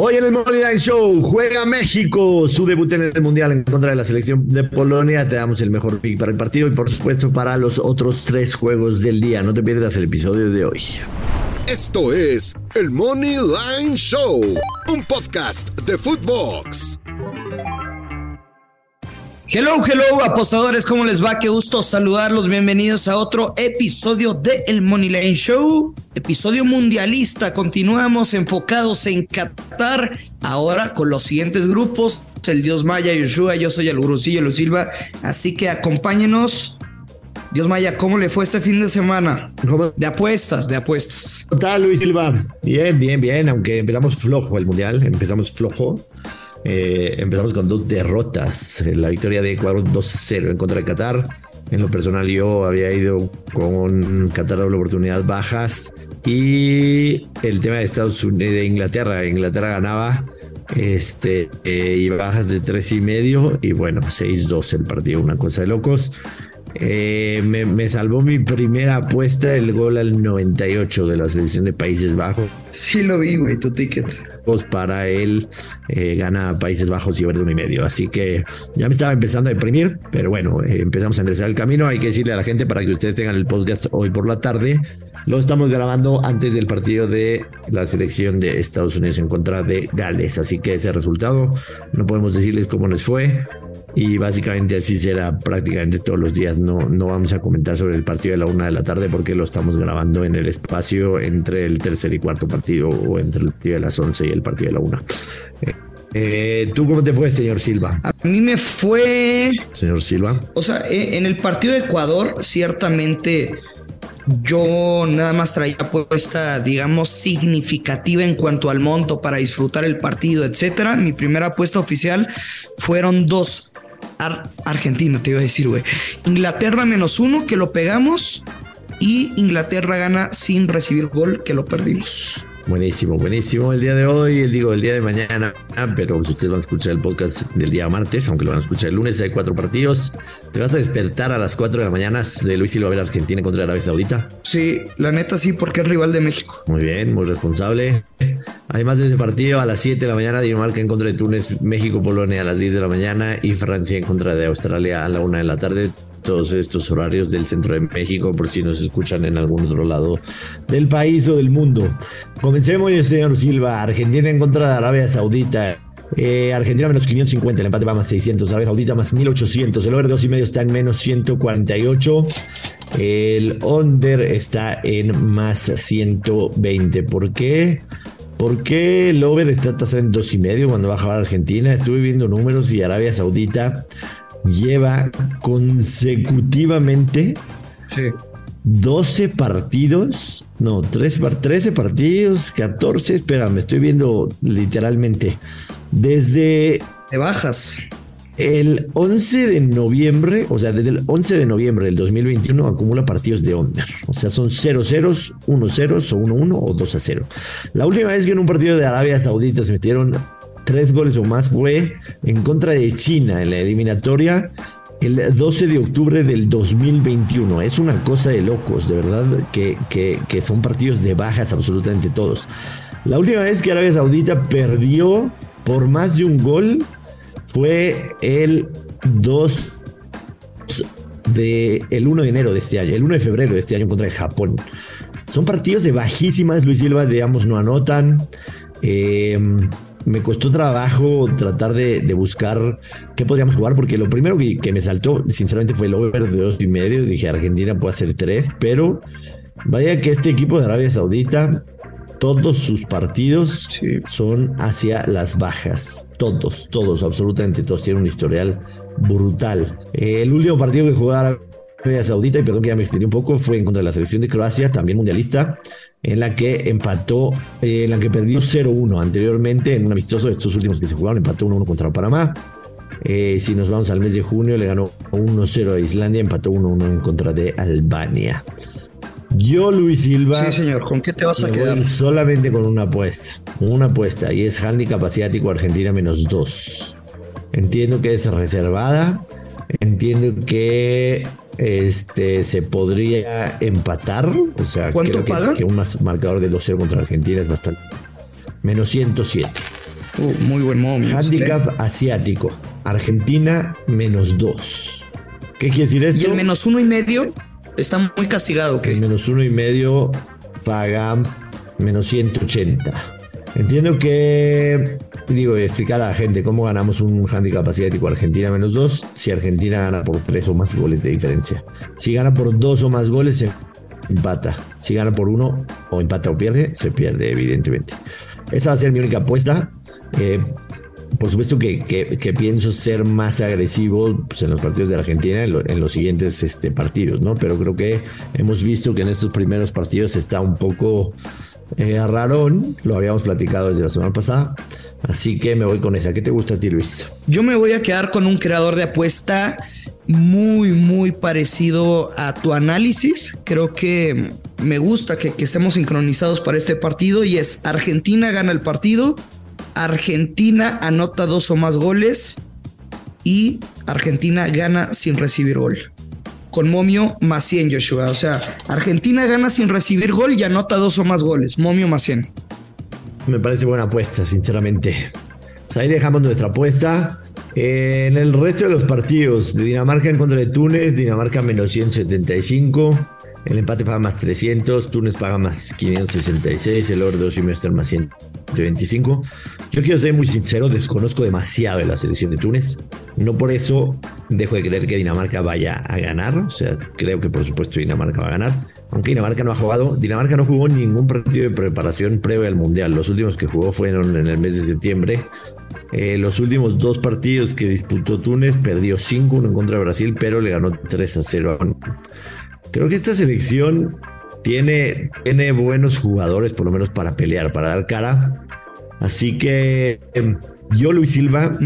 Hoy en el Money Line Show juega México su debut en el Mundial en contra de la selección de Polonia. Te damos el mejor pick para el partido y por supuesto para los otros tres juegos del día. No te pierdas el episodio de hoy. Esto es el Money Line Show, un podcast de Footbox. Hello, hello, apostadores, ¿cómo les va? Qué gusto saludarlos. Bienvenidos a otro episodio de El Money Lane Show, episodio mundialista. Continuamos enfocados en Qatar, ahora con los siguientes grupos: el Dios Maya, Yoshua, yo soy el Gurusillo, Luis Silva. Así que acompáñenos. Dios Maya, ¿cómo le fue este fin de semana? De apuestas, de apuestas. ¿Qué tal, Luis Silva? Bien, bien, bien, aunque empezamos flojo el mundial, empezamos flojo. Eh, empezamos con dos derrotas. La victoria de Ecuador 2-0 en contra de Qatar. En lo personal yo había ido con Qatar doble oportunidad bajas. Y el tema de Estados Unidos, de Inglaterra. Inglaterra ganaba este, eh, y bajas de tres y medio. Y bueno, 6-2 el partido, una cosa de locos. Eh, me, me, salvó mi primera apuesta el gol al 98 de la selección de Países Bajos. Sí lo vi, güey, tu ticket. Para él eh, gana Países Bajos y verde uno y medio. Así que ya me estaba empezando a deprimir, pero bueno, eh, empezamos a enderezar el camino. Hay que decirle a la gente para que ustedes tengan el podcast hoy por la tarde. Lo estamos grabando antes del partido de la selección de Estados Unidos en contra de Gales. Así que ese resultado no podemos decirles cómo les fue y básicamente así será prácticamente todos los días. No, no vamos a comentar sobre el partido de la una de la tarde porque lo estamos grabando en el espacio entre el tercer y cuarto partido o entre el partido de las once y el partido de la una. Eh, eh, ¿Tú cómo te fue, señor Silva? A mí me fue... Señor Silva. O sea, eh, en el partido de Ecuador, ciertamente yo nada más traía apuesta, digamos, significativa en cuanto al monto para disfrutar el partido, etcétera. Mi primera apuesta oficial fueron dos Argentina, te iba a decir, güey. Inglaterra menos uno, que lo pegamos. Y Inglaterra gana sin recibir gol, que lo perdimos. Buenísimo, buenísimo el día de hoy, el digo el día de mañana, pero si ustedes van a escuchar el podcast del día martes, aunque lo van a escuchar el lunes, hay cuatro partidos. ¿Te vas a despertar a las cuatro de la mañana de Luis Silva a ver Argentina contra Arabia Saudita? Sí, la neta sí, porque es rival de México. Muy bien, muy responsable. Además de ese partido, a las 7 de la mañana, Dinamarca en contra de Túnez, México, Polonia a las 10 de la mañana y Francia en contra de Australia a la 1 de la tarde todos estos horarios del centro de México, por si nos escuchan en algún otro lado del país o del mundo. Comencemos, señor Silva. Argentina en contra de Arabia Saudita. Eh, Argentina menos 550, el empate va más 600, Arabia Saudita más 1800, el over 2 y medio está en menos 148, el under está en más 120. ¿Por qué? ¿Por qué el over está tasado en 2 y medio cuando baja a Argentina? Estuve viendo números y Arabia Saudita lleva consecutivamente 12 partidos, no, 3, 13 partidos, 14, espera, me estoy viendo literalmente desde... De bajas. El 11 de noviembre, o sea, desde el 11 de noviembre del 2021 acumula partidos de under. O sea, son 0 ceros, 1 ceros o 1 1 o 2 a 0. La última vez que en un partido de Arabia Saudita se metieron tres goles o más fue en contra de China en la eliminatoria el 12 de octubre del 2021. Es una cosa de locos, de verdad, que, que, son partidos de bajas absolutamente todos. La última vez que Arabia Saudita perdió por más de un gol fue el 2 de el 1 de enero de este año, el 1 de febrero de este año contra el Japón. Son partidos de bajísimas, Luis Silva, digamos, no anotan. Eh, me costó trabajo tratar de, buscar qué podríamos jugar, porque lo primero que, me saltó, sinceramente, fue el over de dos y medio. Dije, Argentina puede hacer tres, pero vaya que este equipo de Arabia Saudita, todos sus partidos son hacia las bajas. Todos, todos, absolutamente todos tienen un historial brutal. El último partido que jugaron Arabia Saudita, y perdón que ya me extendí un poco, fue en contra de la selección de Croacia, también mundialista, en la que empató, eh, en la que perdió 0-1 anteriormente en un amistoso de estos últimos que se jugaron, empató 1-1 contra Panamá. Eh, si nos vamos al mes de junio, le ganó 1-0 a Islandia, empató 1-1 en contra de Albania. Yo, Luis Silva. Sí, señor, ¿con qué te vas a quedar? Solamente con una apuesta. Una apuesta, y es handicap asiático Argentina menos 2. Entiendo que es reservada. Entiendo que este se podría empatar. O sea, ¿Cuánto creo que, un marcador de 2-0 contra Argentina es bastante. Menos 107. Uh, muy buen momento. Handicap asiático. Argentina menos 2. ¿Qué quiere decir esto? Y el menos uno y medio está muy castigado. El menos uno y medio paga menos 180. Entiendo que, digo, explicar a la gente cómo ganamos un handicap asiático Argentina menos 2 si Argentina gana por 3 o más goles de diferencia. Si gana por 2 o más goles, se empata. Si gana por 1 o empata o pierde, se pierde, evidentemente. Esa va a ser mi única apuesta. Eh, por supuesto que, que, pienso ser más agresivo pues, en los partidos de Argentina en, los siguientes este, partidos, ¿no? Pero creo que hemos visto que en estos primeros partidos está un poco eh, lo habíamos platicado desde la semana pasada, así que me voy con esa. ¿Qué te gusta a ti, Luis? Yo me voy a quedar con un creador de apuesta muy, muy parecido a tu análisis. Creo que me gusta que, que estemos sincronizados para este partido y es Argentina gana el partido Argentina anota dos o más goles y Argentina gana sin recibir gol. Con Momio más 100, Joshua. O sea, Argentina gana sin recibir gol y anota dos o más goles. Momio más 100. Me parece buena apuesta, sinceramente. Ahí dejamos nuestra apuesta. En el resto de los partidos, Dinamarca en contra de Túnez, Dinamarca menos 175. El empate paga más 300, Túnez paga más 566, el oro de Osimester más 125. Yo quiero ser muy sincero, desconozco demasiado de la selección de Túnez. No por eso dejo de creer que Dinamarca vaya a ganar. O sea, creo que por supuesto Dinamarca va a ganar. Aunque Dinamarca no ha jugado, Dinamarca no jugó ningún partido de preparación previo al Mundial. Los últimos que jugó fueron en el mes de septiembre. Eh, los últimos dos partidos que disputó Túnez perdió 5-1 en contra de Brasil, pero le ganó 3-0 Creo que esta selección tiene, tiene buenos jugadores, por lo menos para pelear, para dar cara. Así que em, yo, Luis Silva,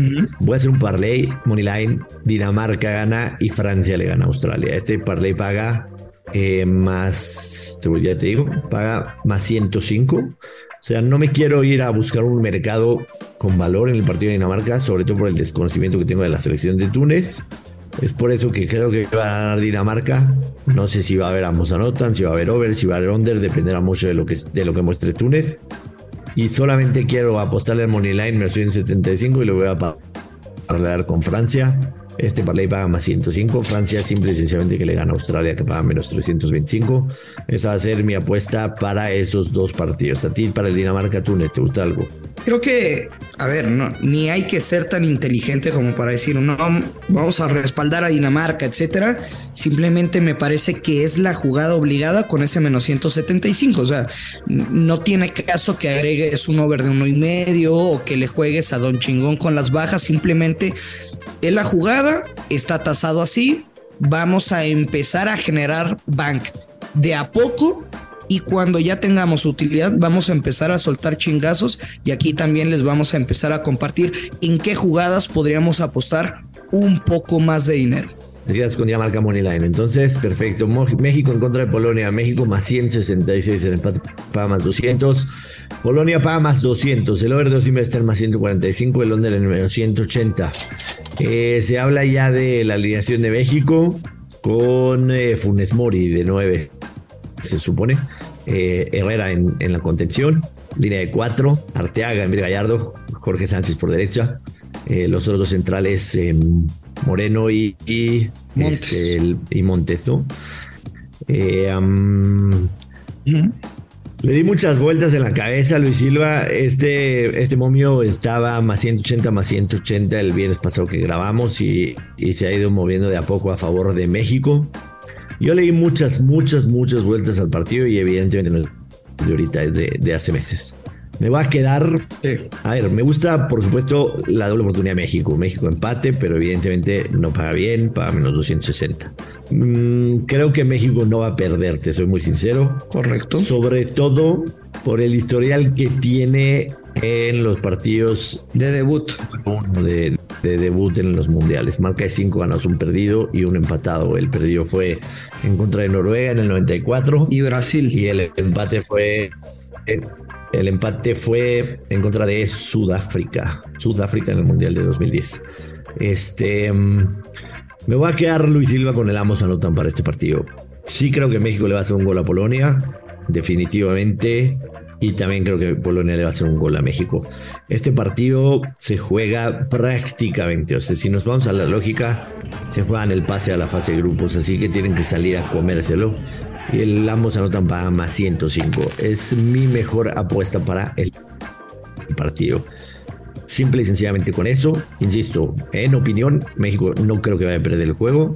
voy a hacer un parlay, Moneyline, Dinamarca gana y Francia le gana a Australia. Este parlay paga eh, más, ya te digo, paga más 105. O sea, no me quiero ir a buscar un mercado con valor en el partido de Dinamarca, sobre todo por el desconocimiento que tengo de la selección de Túnez. Es por eso que creo que va a ganar Dinamarca. No sé si va a haber ambos anotan, si va a haber over, si va a haber under, dependerá mucho de lo que, de lo que muestre Túnez. Y solamente quiero apostarle al Moneyline versión 75 y lo voy a pagar con Francia. Este parlay paga más 105. Francia simple y sencillamente que le gana a Australia que paga menos 325. Esa va a ser mi apuesta para esos dos partidos. A ti para el Dinamarca-Túnez, ¿te gusta algo? Creo que, a ver, no, ni hay que ser tan inteligente como para decir, no, vamos a respaldar a Dinamarca, etcétera. Simplemente me parece que es la jugada obligada con ese menos 175. O sea, no tiene caso que agregues un over de uno y medio o que le juegues a Don Chingón con las bajas. Simplemente es la jugada, está tasado así. Vamos a empezar a generar bank de a poco y cuando ya tengamos utilidad vamos a empezar a soltar chingazos y aquí también les vamos a empezar a compartir en qué jugadas podríamos apostar un poco más de dinero. Te con Moneyline. Entonces, perfecto. México en contra de Polonia. México más 166. El empate paga más 200. Polonia paga más 200. El over 2 estar más 145. El under en menos 180. Eh, se habla ya de la alineación de México con eh, Funes Mori de 9 se supone. Eh, Herrera en, la contención, línea de cuatro, Arteaga en vez de Gallardo, Jorge Sánchez por derecha, eh, los otros dos centrales em, Moreno y, y, Montes. Este, y Montes, ¿no? Eh, le di muchas vueltas en la cabeza, Luis Silva. Este, este momio estaba más 180, más 180 el viernes pasado que grabamos y, y se ha ido moviendo de a poco a favor de México. Yo leí muchas, muchas, muchas vueltas al partido y evidentemente no es de ahorita, es de, hace meses. Me voy a quedar. A ver, me gusta, por supuesto, la doble oportunidad de México. México empate, pero evidentemente no paga bien, paga menos 260. Mm, creo que México no va a perder, te soy muy sincero. Correcto. Sobre todo por el historial que tiene en los partidos de debut. De, de debut en los mundiales. Marca de cinco ganados, un perdido y un empatado. El perdido fue en contra de Noruega en el 94. Y Brasil. Y el empate fue. El empate fue en contra de Sudáfrica. Sudáfrica en el Mundial de 2010. Este. Mm, me voy a quedar Luis Silva con el Amos anotan para este partido. Sí creo que México le va a hacer un gol a Polonia. Definitivamente. Y también creo que Polonia le va a hacer un gol a México. Este partido se juega prácticamente, o sea, si nos vamos a la lógica, se juegan el pase a la fase de grupos, así que tienen que salir a comérselo. Y el ambos anotan para más 105. Es mi mejor apuesta para el partido. Simple y sencillamente con eso, insisto, en opinión, México no creo que vaya a perder el juego.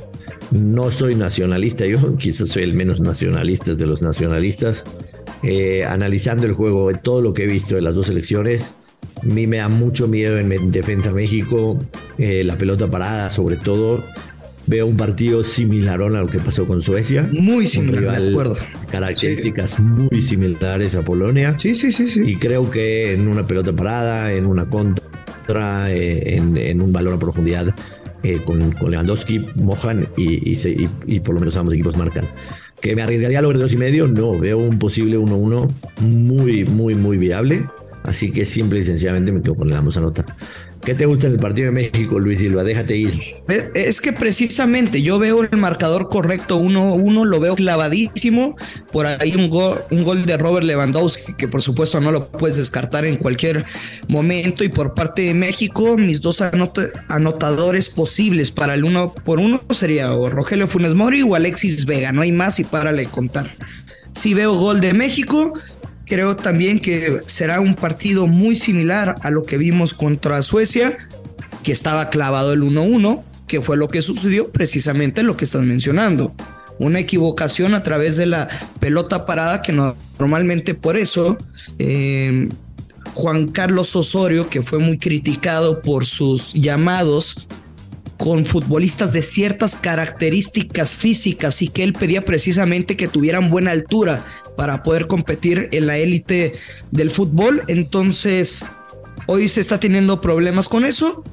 No soy nacionalista, yo quizás soy el menos nacionalista de los nacionalistas. Eh, analizando el juego, todo lo que he visto de las dos selecciones, a mí me da mucho miedo en defensa México, eh, la pelota parada sobre todo. Veo un partido similar a lo que pasó con Suecia. Muy similar, de acuerdo. Características muy similares a Polonia. Sí, sí, sí, sí. Y creo que en una pelota parada, en una contra, eh, en, un balón a profundidad con, Lewandowski, mojan y, y por lo menos ambos equipos marcan que me arriesgaría a lograr dos y medio, no, veo un posible 1-1 muy, muy, muy viable. Así que simple y sencillamente me quedo con la vamos a nota. ¿Qué te gusta en el partido de México, Luis Silva? Déjate ir. Es que precisamente yo veo el marcador correcto 1-1, lo veo clavadísimo. Por ahí un gol, un gol de Robert Lewandowski, que por supuesto no lo puedes descartar en cualquier momento. Y por parte de México, mis dos anotadores posibles para el uno por uno sería o Rogelio Funes Mori o Alexis Vega. No hay más y párale contar. Si veo gol de México, Creo también que será un partido muy similar a lo que vimos contra Suecia, que estaba clavado el 1-1, que fue lo que sucedió precisamente lo que estás mencionando. Una equivocación a través de la pelota parada que normalmente por eso eh, Juan Carlos Osorio, que fue muy criticado por sus llamados con futbolistas de ciertas características físicas y que él pedía precisamente que tuvieran buena altura para poder competir en la élite del fútbol. Entonces, hoy se está teniendo problemas con eso.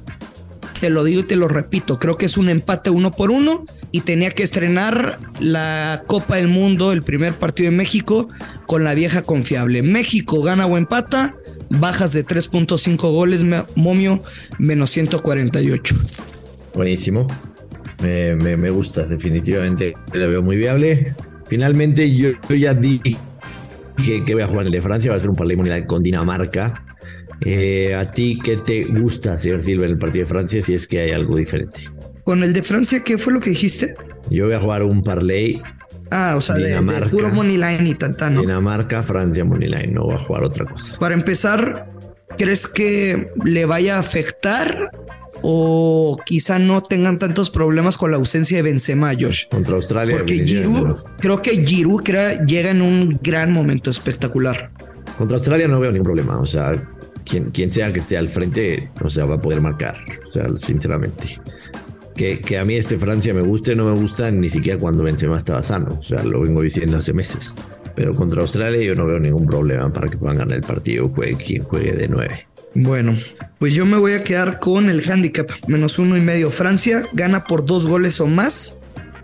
Te lo digo y te lo repito, creo que es un empate uno por uno y tenía que estrenar la Copa del Mundo, el primer partido de México, con la vieja confiable. México gana o empata, bajas de 3.5 goles, momio menos 148. Buenísimo. Me, gusta, definitivamente. La veo muy viable. Finalmente, yo, ya dije que voy a jugar en el de Francia. Va a ser un partido de con Dinamarca. Eh, ¿A ti qué te gusta, señor Silva, en el partido de Francia? Si es que hay algo diferente. Con el de Francia, ¿qué fue lo que dijiste? Yo voy a jugar un parlay. Ah, o sea, de, puro money line y tanta, ¿no? Dinamarca, Francia, money line. No voy a jugar otra cosa. Para empezar, ¿crees que le vaya a afectar o quizá no tengan tantos problemas con la ausencia de Benzema, Josh. Contra Australia. Porque Giroud, creo que Giroud llega en un gran momento espectacular. Contra Australia no veo ningún problema, o sea, quien, quien sea que esté al frente, o sea, va a poder marcar, o sea, sinceramente. Que, que, a mí este Francia me guste, no me gusta ni siquiera cuando Benzema estaba sano. O sea, lo vengo diciendo hace meses. Pero contra Australia yo no veo ningún problema para que puedan ganar el partido, juegue quien juegue de nueve. Bueno, pues yo me voy a quedar con el handicap menos uno y medio. Francia gana por dos goles o más.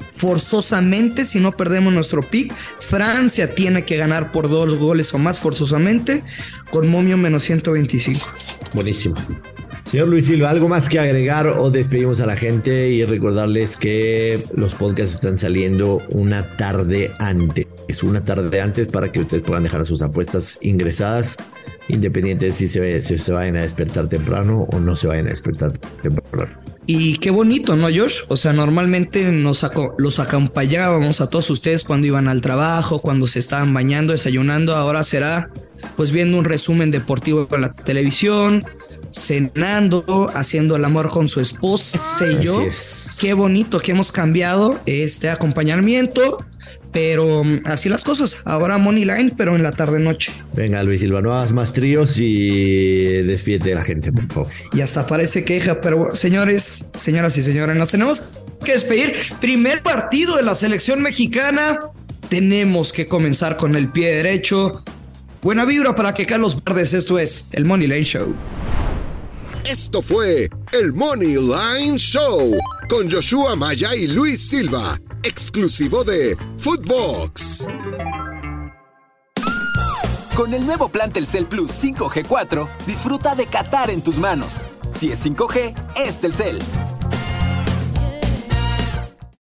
Forzosamente, si no perdemos nuestro pick, Francia tiene que ganar por dos goles o más forzosamente, con momio menos 125. Buenísimo. Señor Luis Silva, ¿algo más que agregar o despedimos a la gente y recordarles que los podcasts están saliendo una tarde antes? Es una tarde antes para que ustedes puedan dejar sus apuestas ingresadas independiente de si se, se vayan a despertar temprano o no se vayan a despertar temprano. Y qué bonito, ¿no, Josh? O sea, normalmente nos los acompañábamos a todos ustedes cuando iban al trabajo, cuando se estaban bañando, desayunando. Ahora será pues viendo un resumen deportivo en la televisión, cenando, haciendo el amor con su esposa, sé yo. Qué bonito que hemos cambiado este acompañamiento Pero mm, así las cosas. Ahora Money Line, pero en la tarde-noche. Venga, Luis Silva, no hagas más tríos y despídete de la gente, por favor. Y hasta parece queja, pero señores, señoras y señores, nos tenemos que despedir. Primer partido de la selección mexicana. Tenemos que comenzar con el pie derecho. Buena vibra para que Carlos Verdes, esto es el Money Line Show. Esto fue el Money Line Show con Joshua Maya y Luis Silva, exclusivo de Footbox. Con el nuevo plan Telcel Plus 5G4, disfruta de Qatar en tus manos. Si es 5G, es Telcel.